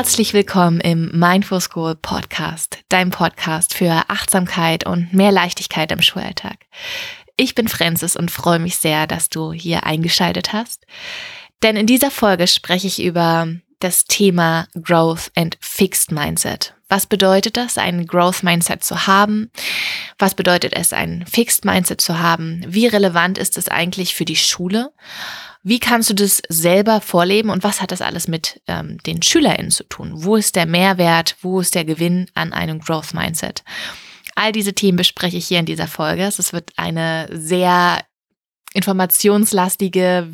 Herzlich willkommen im Mindful School Podcast, dein Podcast für Achtsamkeit und mehr Leichtigkeit im Schulalltag. Ich bin Francis und freue mich sehr, dass du hier eingeschaltet hast. Denn in dieser Folge spreche ich über das Thema Growth and Fixed Mindset. Was bedeutet das, ein Growth Mindset zu haben? Was bedeutet es, ein Fixed Mindset zu haben? Wie relevant ist es eigentlich für die Schule? Wie kannst du das selber vorleben und was hat das alles mit ähm, den SchülerInnen zu tun? Wo ist der Mehrwert? Wo ist der Gewinn an einem Growth Mindset? All diese Themen bespreche ich hier in dieser Folge. Es wird eine sehr informationslastige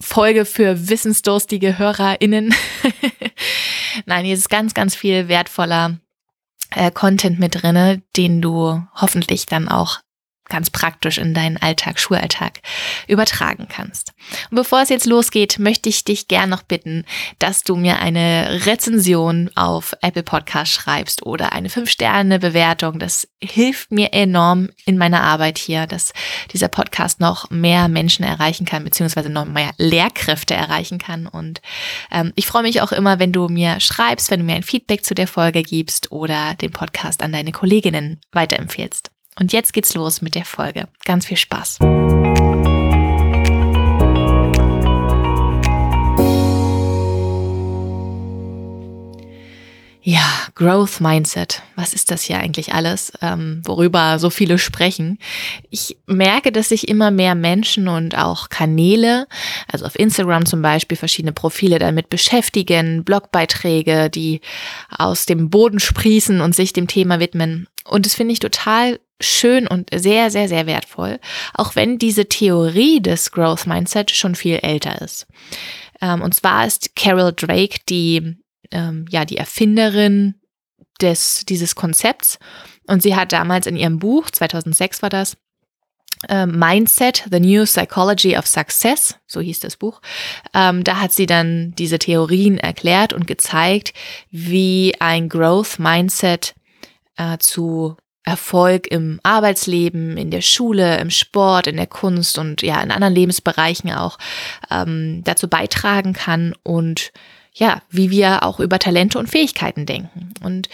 Folge für wissensdurstige HörerInnen. Nein, hier ist ganz, ganz viel wertvoller äh, Content mit drinne, den du hoffentlich dann auch ganz praktisch in deinen Alltag, Schulalltag übertragen kannst. Und bevor es jetzt losgeht, möchte ich dich gern noch bitten, dass du mir eine Rezension auf Apple Podcast schreibst oder eine 5-Sterne-Bewertung. Das hilft mir enorm in meiner Arbeit hier, dass dieser Podcast noch mehr Menschen erreichen kann, beziehungsweise noch mehr Lehrkräfte erreichen kann. Und ähm, ich freue mich auch immer, wenn du mir schreibst, wenn du mir ein Feedback zu der Folge gibst oder den Podcast an deine Kolleginnen weiterempfehlst. Und jetzt geht's los mit der Folge. Ganz viel Spaß. Ja, Growth Mindset. Was ist das hier eigentlich alles, ähm, worüber so viele sprechen? Ich merke, dass sich immer mehr Menschen und auch Kanäle, also auf Instagram zum Beispiel, verschiedene Profile damit beschäftigen, Blogbeiträge, die aus dem Boden sprießen und sich dem Thema widmen. Und das finde ich total schön und sehr, sehr, sehr wertvoll, auch wenn diese Theorie des Growth Mindset schon viel älter ist. Ähm, und zwar ist Carol Drake die, ähm, ja, die Erfinderin des, dieses Konzepts. Und sie hat damals in ihrem Buch, 2006 war das, äh, Mindset, The New Psychology of Success, so hieß das Buch. Ähm, da hat sie dann diese Theorien erklärt und gezeigt, wie ein Growth Mindset äh, zu Erfolg im Arbeitsleben, in der Schule, im Sport, in der Kunst und ja, in anderen Lebensbereichen auch ähm, dazu beitragen kann und ja, wie wir auch über Talente und Fähigkeiten denken. Und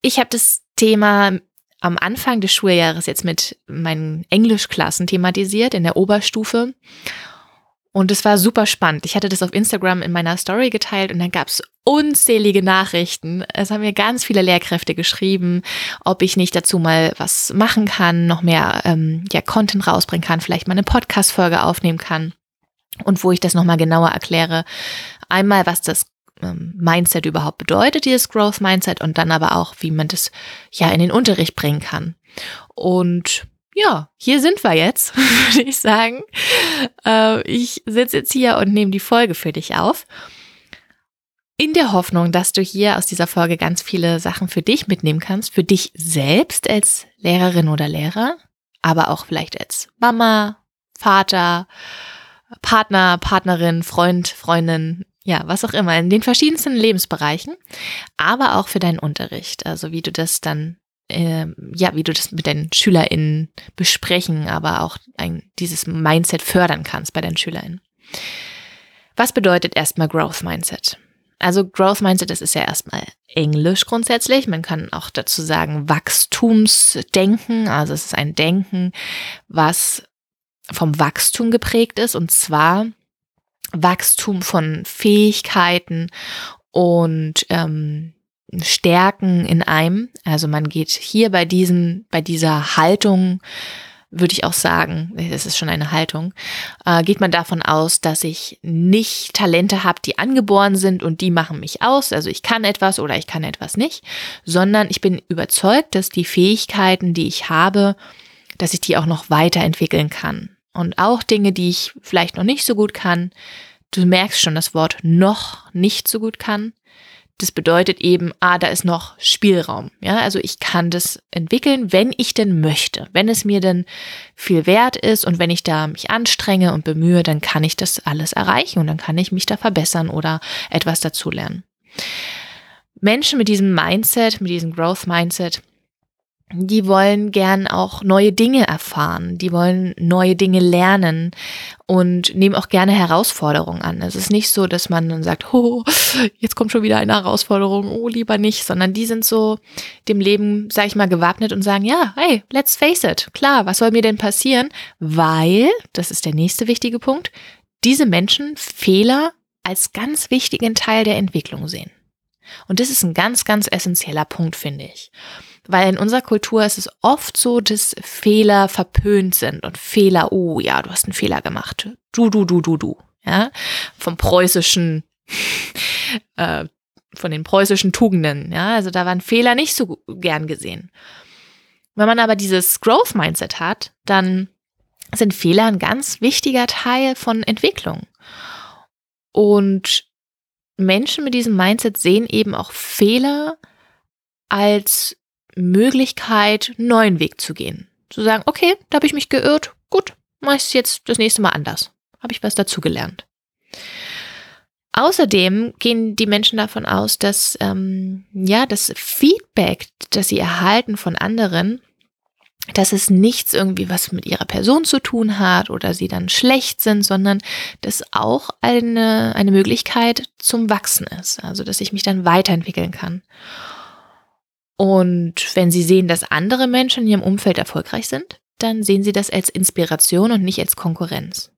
ich habe das Thema am Anfang des Schuljahres jetzt mit meinen Englischklassen thematisiert in der Oberstufe und es war super spannend. Ich hatte das auf Instagram in meiner Story geteilt und dann gab es unzählige Nachrichten. Es haben mir ganz viele Lehrkräfte geschrieben, ob ich nicht dazu mal was machen kann, noch mehr ähm, ja, Content rausbringen kann, vielleicht mal eine Podcast-Folge aufnehmen kann und wo ich das nochmal genauer erkläre. Einmal, was das ähm, Mindset überhaupt bedeutet, dieses Growth Mindset und dann aber auch, wie man das ja in den Unterricht bringen kann. Und ja, hier sind wir jetzt, würde ich sagen. Äh, ich sitze jetzt hier und nehme die Folge für dich auf. In der Hoffnung, dass du hier aus dieser Folge ganz viele Sachen für dich mitnehmen kannst, für dich selbst als Lehrerin oder Lehrer, aber auch vielleicht als Mama, Vater, Partner, Partnerin, Freund, Freundin, ja, was auch immer, in den verschiedensten Lebensbereichen, aber auch für deinen Unterricht, also wie du das dann äh, ja, wie du das mit deinen SchülerInnen besprechen, aber auch ein, dieses Mindset fördern kannst bei deinen SchülerInnen. Was bedeutet erstmal Growth Mindset? Also Growth Mindset, das ist ja erstmal Englisch grundsätzlich. Man kann auch dazu sagen Wachstumsdenken. Also es ist ein Denken, was vom Wachstum geprägt ist und zwar Wachstum von Fähigkeiten und ähm, Stärken in einem. Also man geht hier bei diesem, bei dieser Haltung, würde ich auch sagen, das ist schon eine Haltung, äh, geht man davon aus, dass ich nicht Talente habe, die angeboren sind und die machen mich aus. Also ich kann etwas oder ich kann etwas nicht, sondern ich bin überzeugt, dass die Fähigkeiten, die ich habe, dass ich die auch noch weiterentwickeln kann. Und auch Dinge, die ich vielleicht noch nicht so gut kann, du merkst schon das Wort noch nicht so gut kann, das bedeutet eben, ah, da ist noch Spielraum. Ja, also ich kann das entwickeln, wenn ich denn möchte. Wenn es mir denn viel wert ist und wenn ich da mich anstrenge und bemühe, dann kann ich das alles erreichen und dann kann ich mich da verbessern oder etwas dazulernen. Menschen mit diesem Mindset, mit diesem Growth Mindset, die wollen gern auch neue Dinge erfahren, die wollen neue Dinge lernen und nehmen auch gerne Herausforderungen an. Es ist nicht so, dass man dann sagt, oh, jetzt kommt schon wieder eine Herausforderung, oh, lieber nicht, sondern die sind so dem Leben, sag ich mal, gewappnet und sagen, ja, hey, let's face it, klar, was soll mir denn passieren? Weil, das ist der nächste wichtige Punkt, diese Menschen Fehler als ganz wichtigen Teil der Entwicklung sehen. Und das ist ein ganz, ganz essentieller Punkt, finde ich. Weil in unserer Kultur ist es oft so, dass Fehler verpönt sind und Fehler, oh ja, du hast einen Fehler gemacht. Du, du, du, du, du. Ja, vom preußischen, äh, von den preußischen Tugenden. Ja, also da waren Fehler nicht so gern gesehen. Wenn man aber dieses Growth Mindset hat, dann sind Fehler ein ganz wichtiger Teil von Entwicklung. Und Menschen mit diesem Mindset sehen eben auch Fehler als Möglichkeit, einen neuen Weg zu gehen. Zu sagen, okay, da habe ich mich geirrt, gut, mache ich es jetzt das nächste Mal anders. Habe ich was dazugelernt. Außerdem gehen die Menschen davon aus, dass ähm, ja das Feedback, das sie erhalten von anderen, dass es nichts irgendwie was mit ihrer Person zu tun hat oder sie dann schlecht sind, sondern dass auch eine, eine Möglichkeit zum Wachsen ist. Also dass ich mich dann weiterentwickeln kann. Und wenn Sie sehen, dass andere Menschen in Ihrem Umfeld erfolgreich sind, dann sehen Sie das als Inspiration und nicht als Konkurrenz.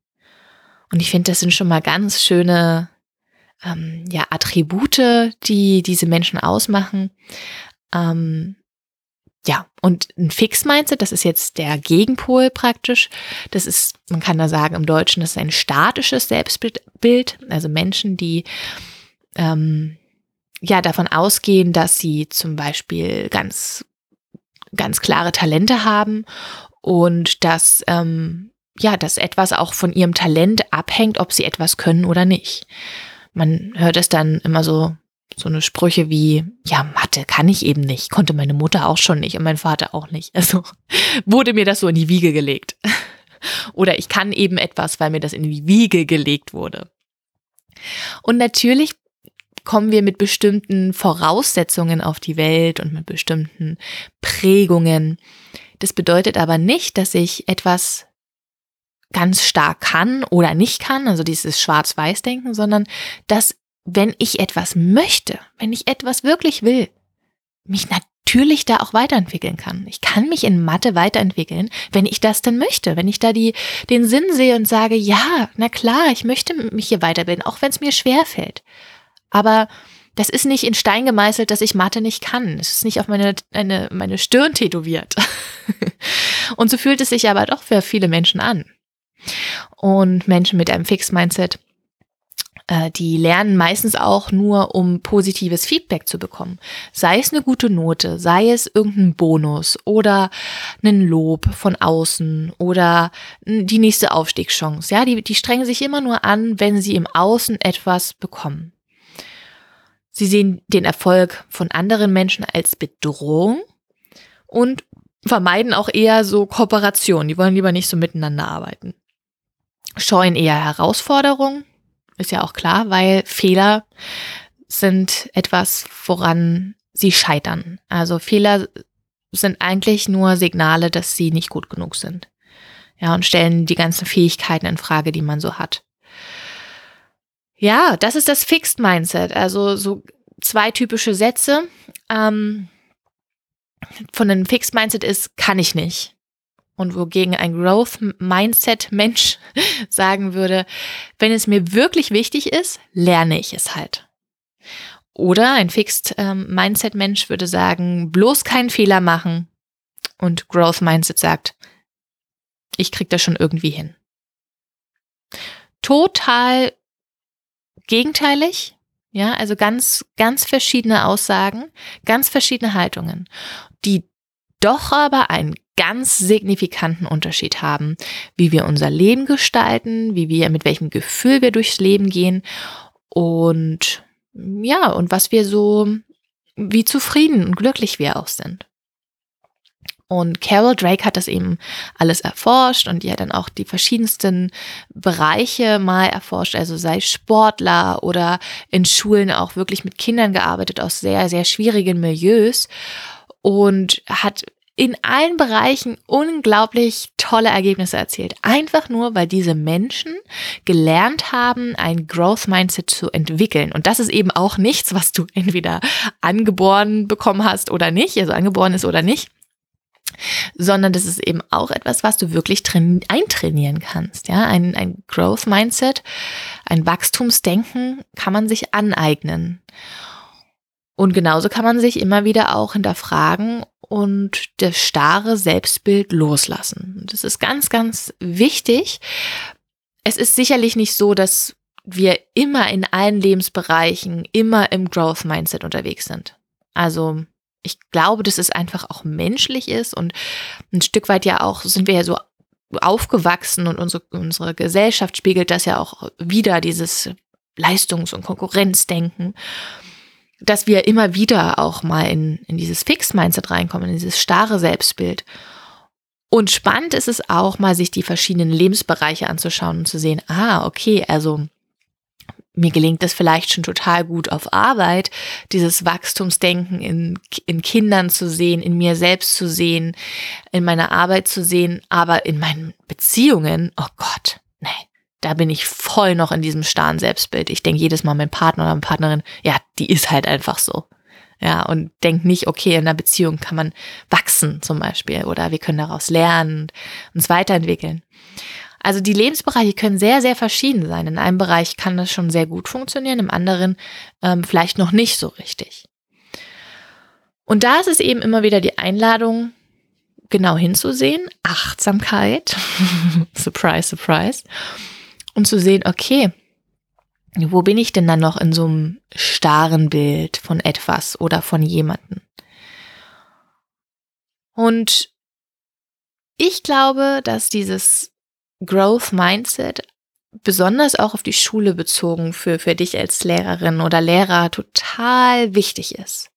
Und ich finde, das sind schon mal ganz schöne ähm, ja, Attribute, die diese Menschen ausmachen. Ähm, ja, und ein Fix-Mindset, das ist jetzt der Gegenpol praktisch. Das ist, man kann da sagen im Deutschen, das ist ein statisches Selbstbild. Also Menschen, die ähm, ja davon ausgehen, dass sie zum Beispiel ganz, ganz klare Talente haben und dass, ähm, ja, dass etwas auch von ihrem Talent abhängt, ob sie etwas können oder nicht. Man hört es dann immer so, so eine Sprüche wie, ja, Mathe kann ich eben nicht, konnte meine Mutter auch schon nicht und mein Vater auch nicht. Also wurde mir das so in die Wiege gelegt. Oder ich kann eben etwas, weil mir das in die Wiege gelegt wurde. Und natürlich kommen wir mit bestimmten Voraussetzungen auf die Welt und mit bestimmten Prägungen. Das bedeutet aber nicht, dass ich etwas ganz stark kann oder nicht kann, also dieses Schwarz-Weiß-Denken, sondern dass, wenn ich etwas möchte, wenn ich etwas wirklich will, mich natürlich da auch weiterentwickeln kann. Ich kann mich in Mathe weiterentwickeln, wenn ich das denn möchte, wenn ich da die, den Sinn sehe und sage, ja, na klar, ich möchte mich hier weiterbilden, auch wenn es mir schwer fällt. Aber das ist nicht in Stein gemeißelt, dass ich Mathe nicht kann. Es ist nicht auf meine, eine, meine Stirn tätowiert. und so fühlt es sich aber doch für viele Menschen an. Und Menschen mit einem Fixed-Mindset, äh, die lernen meistens auch nur, um positives Feedback zu bekommen. Sei es eine gute Note, sei es irgendein Bonus oder ein Lob von außen oder die nächste Aufstiegschance. Ja, die, die strengen sich immer nur an, wenn sie im Außen etwas bekommen. Sie sehen den Erfolg von anderen Menschen als Bedrohung und vermeiden auch eher so Kooperation. Die wollen lieber nicht so miteinander arbeiten. Scheuen eher Herausforderungen, ist ja auch klar, weil Fehler sind etwas, woran sie scheitern. Also Fehler sind eigentlich nur Signale, dass sie nicht gut genug sind. Ja, und stellen die ganzen Fähigkeiten in Frage, die man so hat. Ja, das ist das Fixed Mindset. Also so zwei typische Sätze. Ähm, von einem Fixed Mindset ist, kann ich nicht. Und wogegen ein Growth Mindset Mensch sagen würde, wenn es mir wirklich wichtig ist, lerne ich es halt. Oder ein Fixed ähm, Mindset Mensch würde sagen, bloß keinen Fehler machen. Und Growth Mindset sagt, ich krieg das schon irgendwie hin. Total gegenteilig. Ja, also ganz, ganz verschiedene Aussagen, ganz verschiedene Haltungen, die doch aber einen ganz signifikanten Unterschied haben, wie wir unser Leben gestalten, wie wir, mit welchem Gefühl wir durchs Leben gehen und ja, und was wir so, wie zufrieden und glücklich wir auch sind. Und Carol Drake hat das eben alles erforscht und die hat dann auch die verschiedensten Bereiche mal erforscht, also sei Sportler oder in Schulen auch wirklich mit Kindern gearbeitet aus sehr, sehr schwierigen Milieus und hat in allen Bereichen unglaublich tolle Ergebnisse erzielt. Einfach nur, weil diese Menschen gelernt haben, ein Growth Mindset zu entwickeln. Und das ist eben auch nichts, was du entweder angeboren bekommen hast oder nicht, also angeboren ist oder nicht, sondern das ist eben auch etwas, was du wirklich eintrainieren kannst. Ja, ein, ein Growth Mindset, ein Wachstumsdenken kann man sich aneignen. Und genauso kann man sich immer wieder auch hinterfragen und das starre Selbstbild loslassen. Das ist ganz, ganz wichtig. Es ist sicherlich nicht so, dass wir immer in allen Lebensbereichen immer im Growth Mindset unterwegs sind. Also ich glaube, dass es einfach auch menschlich ist und ein Stück weit ja auch sind wir ja so aufgewachsen und unsere, unsere Gesellschaft spiegelt das ja auch wieder, dieses Leistungs- und Konkurrenzdenken, dass wir immer wieder auch mal in, in dieses Fixed-Mindset reinkommen, in dieses starre Selbstbild. Und spannend ist es auch mal, sich die verschiedenen Lebensbereiche anzuschauen und zu sehen, ah, okay, also mir gelingt es vielleicht schon total gut auf Arbeit, dieses Wachstumsdenken in, in Kindern zu sehen, in mir selbst zu sehen, in meiner Arbeit zu sehen, aber in meinen Beziehungen, oh Gott, nee, da bin ich voll noch in diesem starren Selbstbild. Ich denke jedes Mal, mein Partner oder meine Partnerin, ja, die ist halt einfach so. Ja, und denkt nicht, okay, in einer Beziehung kann man wachsen zum Beispiel oder wir können daraus lernen und uns weiterentwickeln. Also die Lebensbereiche können sehr, sehr verschieden sein. In einem Bereich kann das schon sehr gut funktionieren, im anderen ähm, vielleicht noch nicht so richtig. Und da ist es eben immer wieder die Einladung, genau hinzusehen, Achtsamkeit, surprise, surprise, und zu sehen, okay, wo bin ich denn dann noch in so einem starren Bild von etwas oder von jemanden? Und ich glaube, dass dieses Growth Mindset besonders auch auf die Schule bezogen für, für dich als Lehrerin oder Lehrer total wichtig ist.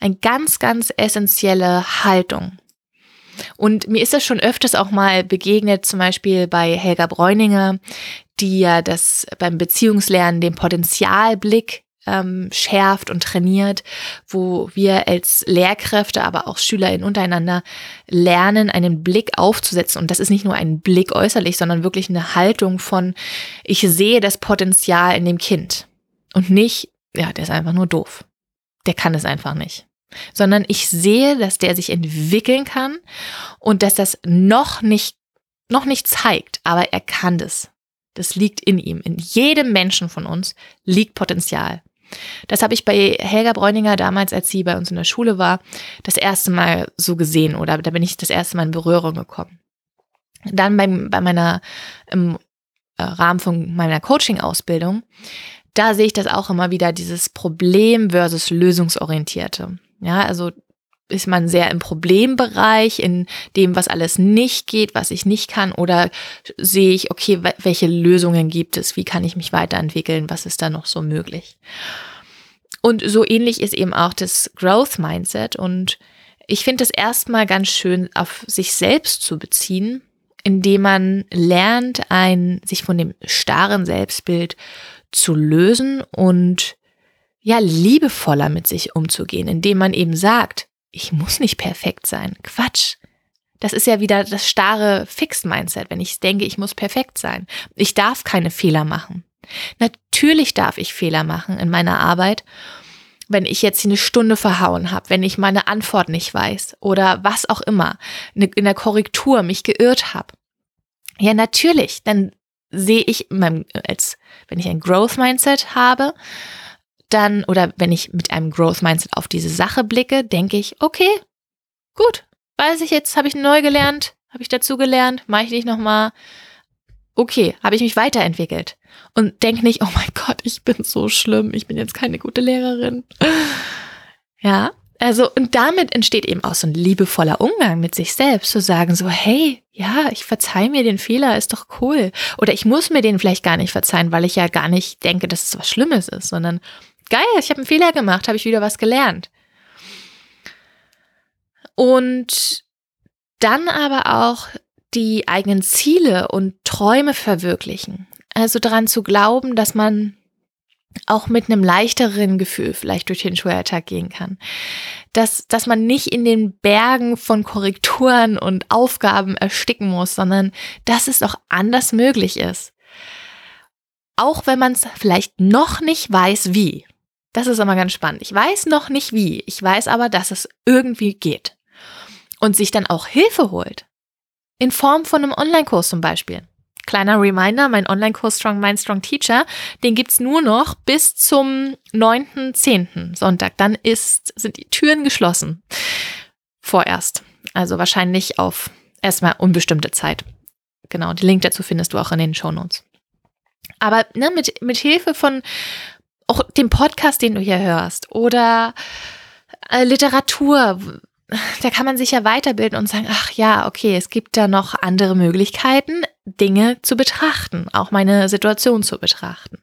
Eine ganz, ganz essentielle Haltung. Und mir ist das schon öfters auch mal begegnet, zum Beispiel bei Helga Bräuninger, die ja das beim Beziehungslernen den Potenzialblick ähm, schärft und trainiert, wo wir als Lehrkräfte, aber auch SchülerInnen untereinander lernen, einen Blick aufzusetzen. Und das ist nicht nur ein Blick äußerlich, sondern wirklich eine Haltung von, ich sehe das Potenzial in dem Kind. Und nicht, ja, der ist einfach nur doof. Der kann es einfach nicht. Sondern ich sehe, dass der sich entwickeln kann und dass das noch nicht, noch nicht zeigt, aber er kann das. Das liegt in ihm. In jedem Menschen von uns liegt Potenzial. Das habe ich bei Helga Bräuninger damals, als sie bei uns in der Schule war, das erste Mal so gesehen oder da bin ich das erste Mal in Berührung gekommen. Dann beim, bei meiner, im äh, Rahmen von meiner Coaching-Ausbildung, da sehe ich das auch immer wieder, dieses Problem versus Lösungsorientierte. Ja, also ist man sehr im Problembereich, in dem, was alles nicht geht, was ich nicht kann, oder sehe ich, okay, welche Lösungen gibt es, wie kann ich mich weiterentwickeln, was ist da noch so möglich? Und so ähnlich ist eben auch das Growth Mindset. Und ich finde es erstmal ganz schön, auf sich selbst zu beziehen, indem man lernt, ein, sich von dem starren Selbstbild zu lösen und ja, liebevoller mit sich umzugehen, indem man eben sagt, ich muss nicht perfekt sein. Quatsch. Das ist ja wieder das starre Fixed-Mindset, wenn ich denke, ich muss perfekt sein. Ich darf keine Fehler machen. Natürlich darf ich Fehler machen in meiner Arbeit, wenn ich jetzt eine Stunde verhauen habe, wenn ich meine Antwort nicht weiß oder was auch immer, ne, in der Korrektur mich geirrt habe. Ja, natürlich, dann sehe ich, als wenn ich ein Growth Mindset habe, dann, oder wenn ich mit einem Growth Mindset auf diese Sache blicke, denke ich, okay, gut, weiß ich jetzt, habe ich neu gelernt, habe ich dazu gelernt, mache ich nicht nochmal. Okay, habe ich mich weiterentwickelt. Und denke nicht, oh mein Gott, ich bin so schlimm, ich bin jetzt keine gute Lehrerin. Ja, also, und damit entsteht eben auch so ein liebevoller Umgang mit sich selbst, zu sagen so, hey, ja, ich verzeih mir den Fehler, ist doch cool. Oder ich muss mir den vielleicht gar nicht verzeihen, weil ich ja gar nicht denke, dass es was Schlimmes ist, sondern geil, ich habe einen Fehler gemacht, habe ich wieder was gelernt. Und dann aber auch die eigenen Ziele und Träume verwirklichen. Also daran zu glauben, dass man auch mit einem leichteren Gefühl vielleicht durch den Schulalltag gehen kann. Dass, dass man nicht in den Bergen von Korrekturen und Aufgaben ersticken muss, sondern dass es auch anders möglich ist. Auch wenn man es vielleicht noch nicht weiß, wie. Das ist immer ganz spannend. Ich weiß noch nicht wie. Ich weiß aber, dass es irgendwie geht. Und sich dann auch Hilfe holt. In Form von einem Online-Kurs zum Beispiel. Kleiner Reminder, mein Online-Kurs Strong Mind, Strong Teacher, den gibt's nur noch bis zum 9.10. Sonntag. Dann ist, sind die Türen geschlossen. Vorerst. Also wahrscheinlich auf erstmal unbestimmte Zeit. Genau, den Link dazu findest du auch in den Show Notes. Aber ne, mit, mit Hilfe von auch dem Podcast, den du hier hörst oder äh, Literatur, da kann man sich ja weiterbilden und sagen, ach ja, okay, es gibt da noch andere Möglichkeiten, Dinge zu betrachten, auch meine Situation zu betrachten.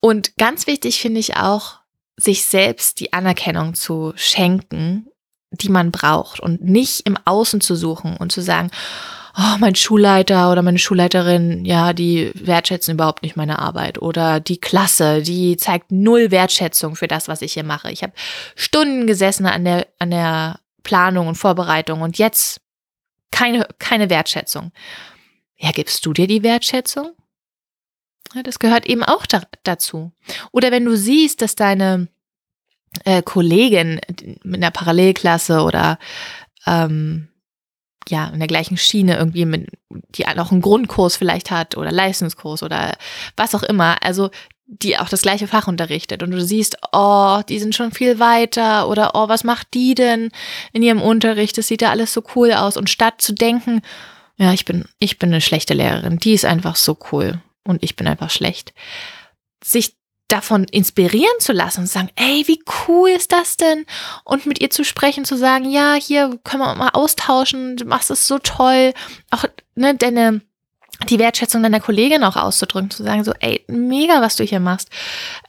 Und ganz wichtig finde ich auch, sich selbst die Anerkennung zu schenken, die man braucht und nicht im Außen zu suchen und zu sagen, oh, mein Schulleiter oder meine Schulleiterin, ja, die wertschätzen überhaupt nicht meine Arbeit. Oder die Klasse, die zeigt null Wertschätzung für das, was ich hier mache. Ich habe Stunden gesessen an der, an der Planung und Vorbereitung und jetzt keine, keine Wertschätzung. Ja, gibst du dir die Wertschätzung? Ja, das gehört eben auch da, dazu. Oder wenn du siehst, dass deine äh, Kollegin mit einer Parallelklasse oder ähm, ja, in der gleichen Schiene irgendwie mit, die auch einen Grundkurs vielleicht hat oder Leistungskurs oder was auch immer. Also die auch das gleiche Fach unterrichtet und du siehst, oh, die sind schon viel weiter oder oh, was macht die denn in ihrem Unterricht? Das sieht ja alles so cool aus. Und statt zu denken, ja, ich bin, ich bin eine schlechte Lehrerin, die ist einfach so cool und ich bin einfach schlecht, sich davon inspirieren zu lassen und sagen, ey, wie cool ist das denn? Und mit ihr zu sprechen, zu sagen, ja, hier können wir mal austauschen, du machst es so toll. Auch, ne, deine, die Wertschätzung deiner Kollegin auch auszudrücken, zu sagen, so, ey, mega, was du hier machst.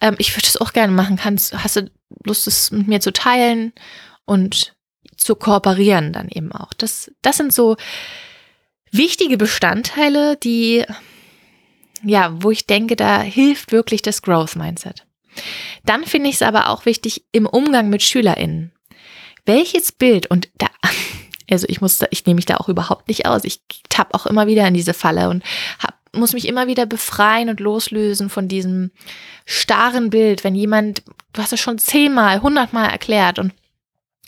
Ähm, ich würde es auch gerne machen. Kannst, hast du Lust, es mit mir zu teilen und zu kooperieren dann eben auch? Das, das sind so wichtige Bestandteile, die ja, wo ich denke, da hilft wirklich das Growth Mindset. Dann finde ich es aber auch wichtig im Umgang mit SchülerInnen. Welches Bild und da, also ich muss, da, ich nehme mich da auch überhaupt nicht aus. Ich tapp auch immer wieder in diese Falle und hab, muss mich immer wieder befreien und loslösen von diesem starren Bild, wenn jemand, du hast es schon zehnmal, hundertmal erklärt und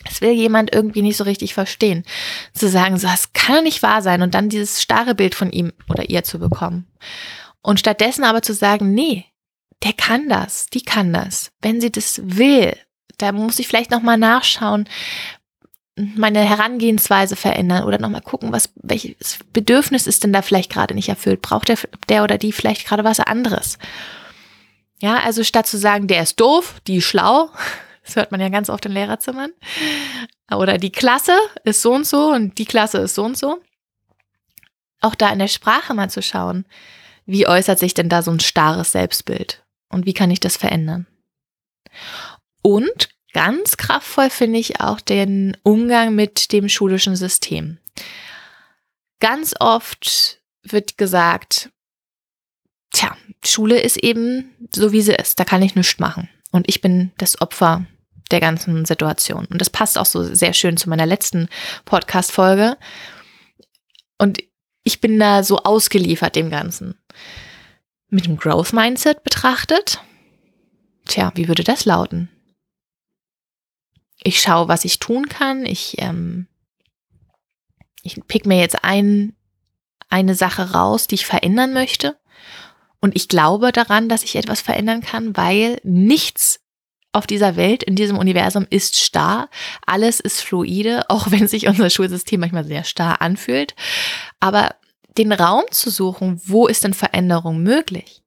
es will jemand irgendwie nicht so richtig verstehen. Zu sagen, so, das kann nicht wahr sein und dann dieses starre Bild von ihm oder ihr zu bekommen. Und stattdessen aber zu sagen, nee, der kann das, die kann das, wenn sie das will. Da muss ich vielleicht nochmal nachschauen, meine Herangehensweise verändern oder nochmal gucken, was, welches Bedürfnis ist denn da vielleicht gerade nicht erfüllt? Braucht der, der oder die vielleicht gerade was anderes? Ja, also statt zu sagen, der ist doof, die ist schlau, das hört man ja ganz oft in Lehrerzimmern, oder die Klasse ist so und so und die Klasse ist so und so, auch da in der Sprache mal zu schauen, wie äußert sich denn da so ein starres Selbstbild? Und wie kann ich das verändern? Und ganz kraftvoll finde ich auch den Umgang mit dem schulischen System. Ganz oft wird gesagt, tja, Schule ist eben so, wie sie ist. Da kann ich nichts machen. Und ich bin das Opfer der ganzen Situation. Und das passt auch so sehr schön zu meiner letzten Podcast-Folge. Und ich bin da so ausgeliefert dem Ganzen. Mit dem Growth Mindset betrachtet, tja, wie würde das lauten? Ich schaue, was ich tun kann. Ich, ähm, ich pick mir jetzt ein, eine Sache raus, die ich verändern möchte. Und ich glaube daran, dass ich etwas verändern kann, weil nichts auf dieser Welt, in diesem Universum ist starr. Alles ist fluide, auch wenn sich unser Schulsystem manchmal sehr starr anfühlt. Aber den Raum zu suchen, wo ist denn Veränderung möglich?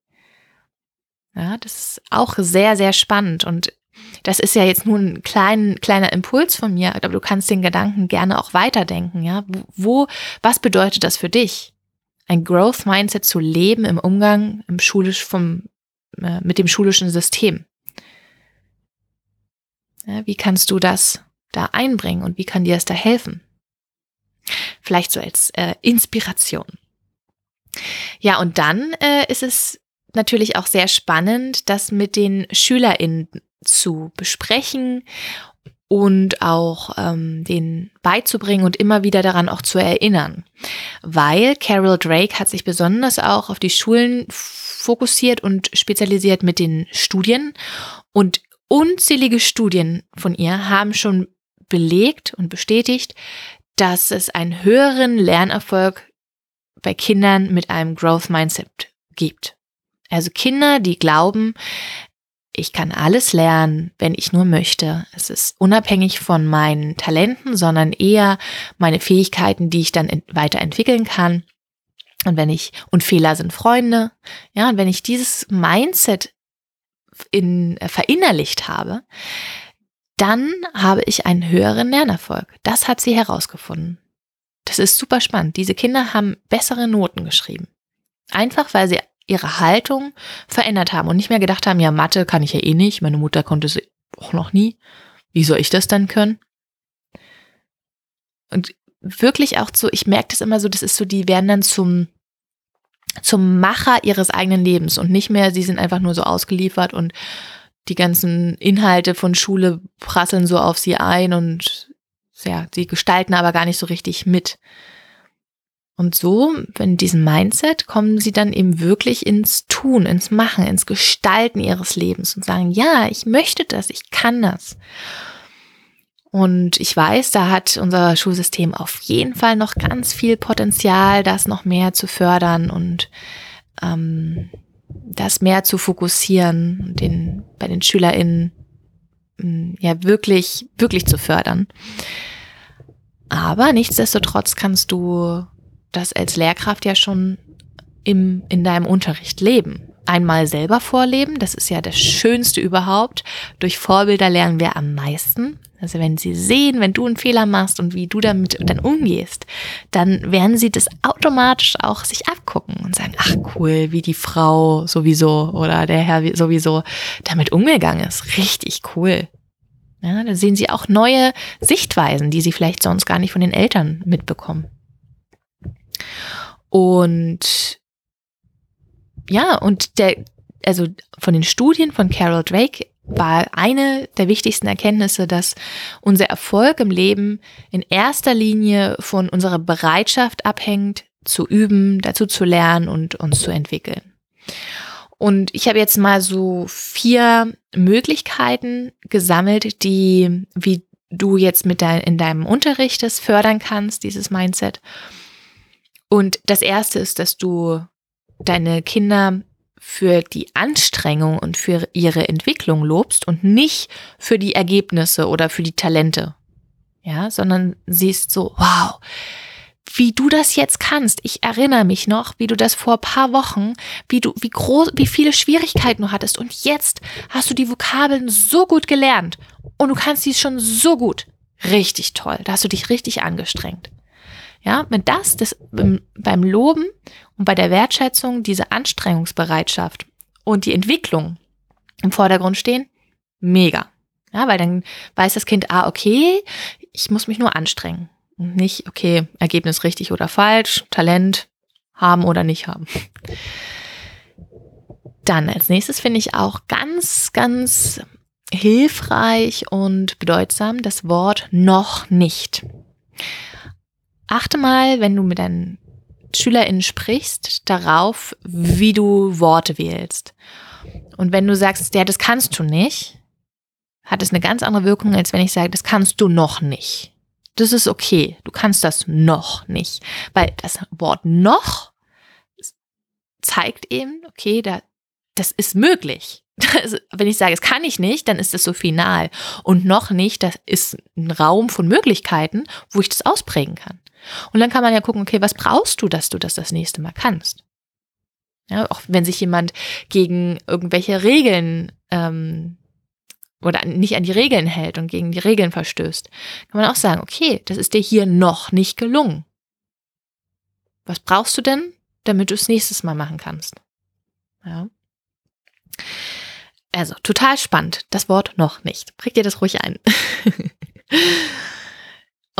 Ja, das ist auch sehr, sehr spannend. Und das ist ja jetzt nur ein klein, kleiner Impuls von mir, aber du kannst den Gedanken gerne auch weiterdenken. Ja, wo, was bedeutet das für dich? Ein Growth Mindset zu leben im Umgang im schulisch vom, äh, mit dem schulischen System. Ja, wie kannst du das da einbringen und wie kann dir das da helfen? Vielleicht so als äh, Inspiration. Ja, und dann äh, ist es natürlich auch sehr spannend, das mit den SchülerInnen zu besprechen und auch ähm, den beizubringen und immer wieder daran auch zu erinnern. Weil Carol Drake hat sich besonders auch auf die Schulen fokussiert und spezialisiert mit den Studien und unzählige Studien von ihr haben schon belegt und bestätigt, dass es einen höheren Lernerfolg bei Kindern mit einem Growth Mindset gibt. Also Kinder, die glauben, ich kann alles lernen, wenn ich nur möchte. Es ist unabhängig von meinen Talenten, sondern eher meine Fähigkeiten, die ich dann weiterentwickeln kann. Und wenn ich, und Fehler sind Freunde, ja, und wenn ich dieses Mindset in, verinnerlicht habe, dann habe ich einen höheren Lernerfolg. Das hat sie herausgefunden. Das ist super spannend. Diese Kinder haben bessere Noten geschrieben. Einfach weil sie ihre Haltung verändert haben und nicht mehr gedacht haben, ja, Mathe kann ich ja eh nicht, meine Mutter konnte es auch noch nie. Wie soll ich das dann können? Und wirklich auch so, ich merke das immer so, das ist so, die werden dann zum, zum Macher ihres eigenen Lebens und nicht mehr, sie sind einfach nur so ausgeliefert und die ganzen Inhalte von Schule prasseln so auf sie ein und ja, sie gestalten aber gar nicht so richtig mit. Und so, wenn diesem Mindset, kommen sie dann eben wirklich ins Tun, ins Machen, ins Gestalten ihres Lebens und sagen, ja, ich möchte das, ich kann das. Und ich weiß, da hat unser Schulsystem auf jeden Fall noch ganz viel Potenzial, das noch mehr zu fördern und ähm, das mehr zu fokussieren und den, bei den SchülerInnen mm, ja wirklich, wirklich zu fördern. Aber nichtsdestotrotz kannst du das als Lehrkraft ja schon im, in deinem Unterricht leben. Einmal selber vorleben, das ist ja das Schönste überhaupt. Durch Vorbilder lernen wir am meisten. Also wenn sie sehen, wenn du einen Fehler machst und wie du damit dann umgehst, dann werden sie das automatisch auch sich abgucken und sagen, ach cool, wie die Frau sowieso oder der Herr sowieso damit umgegangen ist. Richtig cool. Ja, da sehen sie auch neue Sichtweisen, die sie vielleicht sonst gar nicht von den Eltern mitbekommen. Und ja, und der, also von den Studien von Carol Drake war eine der wichtigsten Erkenntnisse, dass unser Erfolg im Leben in erster Linie von unserer Bereitschaft abhängt, zu üben, dazu zu lernen und uns zu entwickeln. Und ich habe jetzt mal so vier Möglichkeiten gesammelt, die, wie du jetzt mit dein, in deinem Unterricht das fördern kannst, dieses Mindset. Und das erste ist, dass du deine Kinder für die Anstrengung und für ihre Entwicklung lobst und nicht für die Ergebnisse oder für die Talente. Ja, sondern siehst so, wow, wie du das jetzt kannst. Ich erinnere mich noch, wie du das vor paar Wochen, wie du, wie groß, wie viele Schwierigkeiten du hattest. Und jetzt hast du die Vokabeln so gut gelernt. Und du kannst dies schon so gut. Richtig toll. Da hast du dich richtig angestrengt. Ja, wenn das, das beim Loben und bei der Wertschätzung diese Anstrengungsbereitschaft und die Entwicklung im Vordergrund stehen, mega. Ja, weil dann weiß das Kind, ah, okay, ich muss mich nur anstrengen. Und nicht, okay, Ergebnis richtig oder falsch, Talent haben oder nicht haben. Dann als nächstes finde ich auch ganz, ganz hilfreich und bedeutsam das Wort noch nicht. Achte mal, wenn du mit deinen SchülerInnen sprichst, darauf, wie du Worte wählst. Und wenn du sagst, ja, das kannst du nicht, hat es eine ganz andere Wirkung, als wenn ich sage, das kannst du noch nicht. Das ist okay. Du kannst das noch nicht. Weil das Wort noch zeigt eben, okay, da, das ist möglich. Also, wenn ich sage, es kann ich nicht, dann ist es so final. Und noch nicht, das ist ein Raum von Möglichkeiten, wo ich das ausprägen kann. Und dann kann man ja gucken, okay, was brauchst du, dass du das das nächste Mal kannst? Ja, auch wenn sich jemand gegen irgendwelche Regeln ähm, oder nicht an die Regeln hält und gegen die Regeln verstößt, kann man auch sagen, okay, das ist dir hier noch nicht gelungen. Was brauchst du denn, damit du es nächstes Mal machen kannst? Ja. Also, total spannend. Das Wort noch nicht. Präg dir das ruhig ein.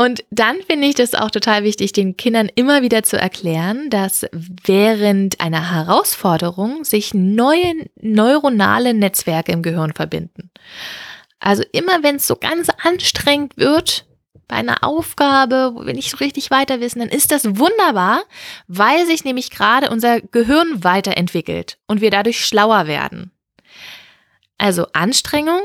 Und dann finde ich das auch total wichtig, den Kindern immer wieder zu erklären, dass während einer Herausforderung sich neue neuronale Netzwerke im Gehirn verbinden. Also immer wenn es so ganz anstrengend wird, bei einer Aufgabe, wo wir nicht so richtig weiter wissen, dann ist das wunderbar, weil sich nämlich gerade unser Gehirn weiterentwickelt und wir dadurch schlauer werden. Also Anstrengung,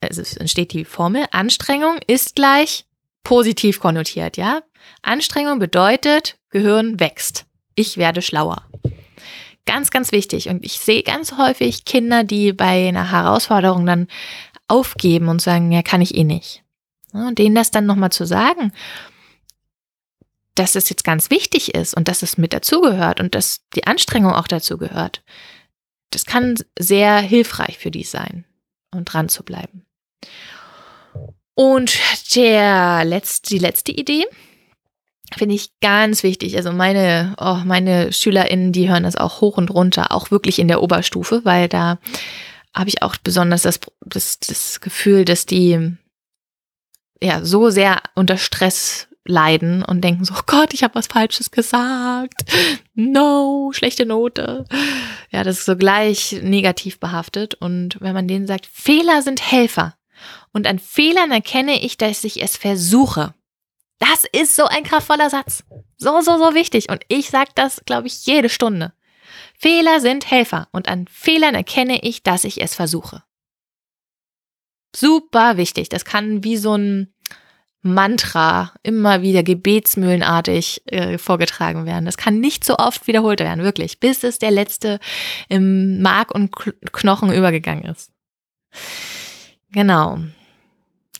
also es entsteht die Formel, Anstrengung ist gleich positiv konnotiert, ja? Anstrengung bedeutet, Gehirn wächst. Ich werde schlauer. Ganz, ganz wichtig. Und ich sehe ganz häufig Kinder, die bei einer Herausforderung dann aufgeben und sagen, ja, kann ich eh nicht. Und denen das dann nochmal zu sagen, dass es jetzt ganz wichtig ist und dass es mit dazugehört und dass die Anstrengung auch dazu gehört, das kann sehr hilfreich für die sein und dran zu bleiben. Und der letzte, die letzte Idee finde ich ganz wichtig. Also meine, oh, meine SchülerInnen, die hören das auch hoch und runter, auch wirklich in der Oberstufe, weil da habe ich auch besonders das, das, das Gefühl, dass die ja so sehr unter Stress leiden und denken so, oh Gott, ich habe was Falsches gesagt. No, schlechte Note. Ja, das ist so gleich negativ behaftet. Und wenn man denen sagt, Fehler sind Helfer. Und an Fehlern erkenne ich, dass ich es versuche. Das ist so ein kraftvoller Satz. So, so, so wichtig. Und ich sage das, glaube ich, jede Stunde. Fehler sind Helfer. Und an Fehlern erkenne ich, dass ich es versuche. Super wichtig. Das kann wie so ein Mantra immer wieder gebetsmühlenartig äh, vorgetragen werden. Das kann nicht so oft wiederholt werden, wirklich, bis es der letzte im Mark und Knochen übergegangen ist. Genau.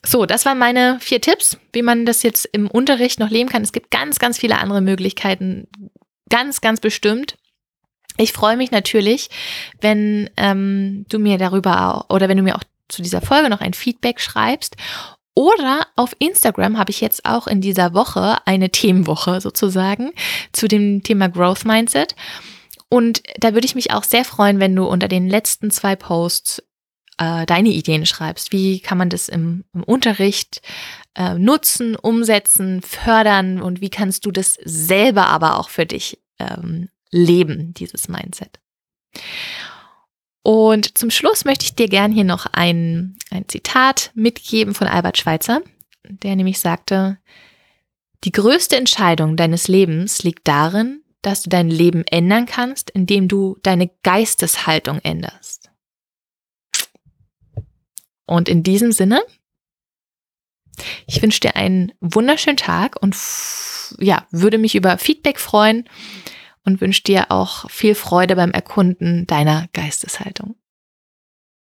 So, das waren meine vier Tipps, wie man das jetzt im Unterricht noch leben kann. Es gibt ganz, ganz viele andere Möglichkeiten, ganz, ganz bestimmt. Ich freue mich natürlich, wenn ähm, du mir darüber auch, oder wenn du mir auch zu dieser Folge noch ein Feedback schreibst. Oder auf Instagram habe ich jetzt auch in dieser Woche eine Themenwoche sozusagen zu dem Thema Growth Mindset. Und da würde ich mich auch sehr freuen, wenn du unter den letzten zwei Posts äh, deine Ideen schreibst. Wie kann man das im, im Unterricht äh, nutzen, umsetzen, fördern und wie kannst du das selber aber auch für dich ähm, leben, dieses Mindset. Und zum Schluss möchte ich dir gern hier noch ein, ein Zitat mitgeben von Albert Schweitzer, der nämlich sagte, die größte Entscheidung deines Lebens liegt darin, dass du dein Leben ändern kannst, indem du deine Geisteshaltung änderst. Und in diesem Sinne, ich wünsche dir einen wunderschönen Tag und ja, würde mich über Feedback freuen und wünsche dir auch viel Freude beim Erkunden deiner Geisteshaltung.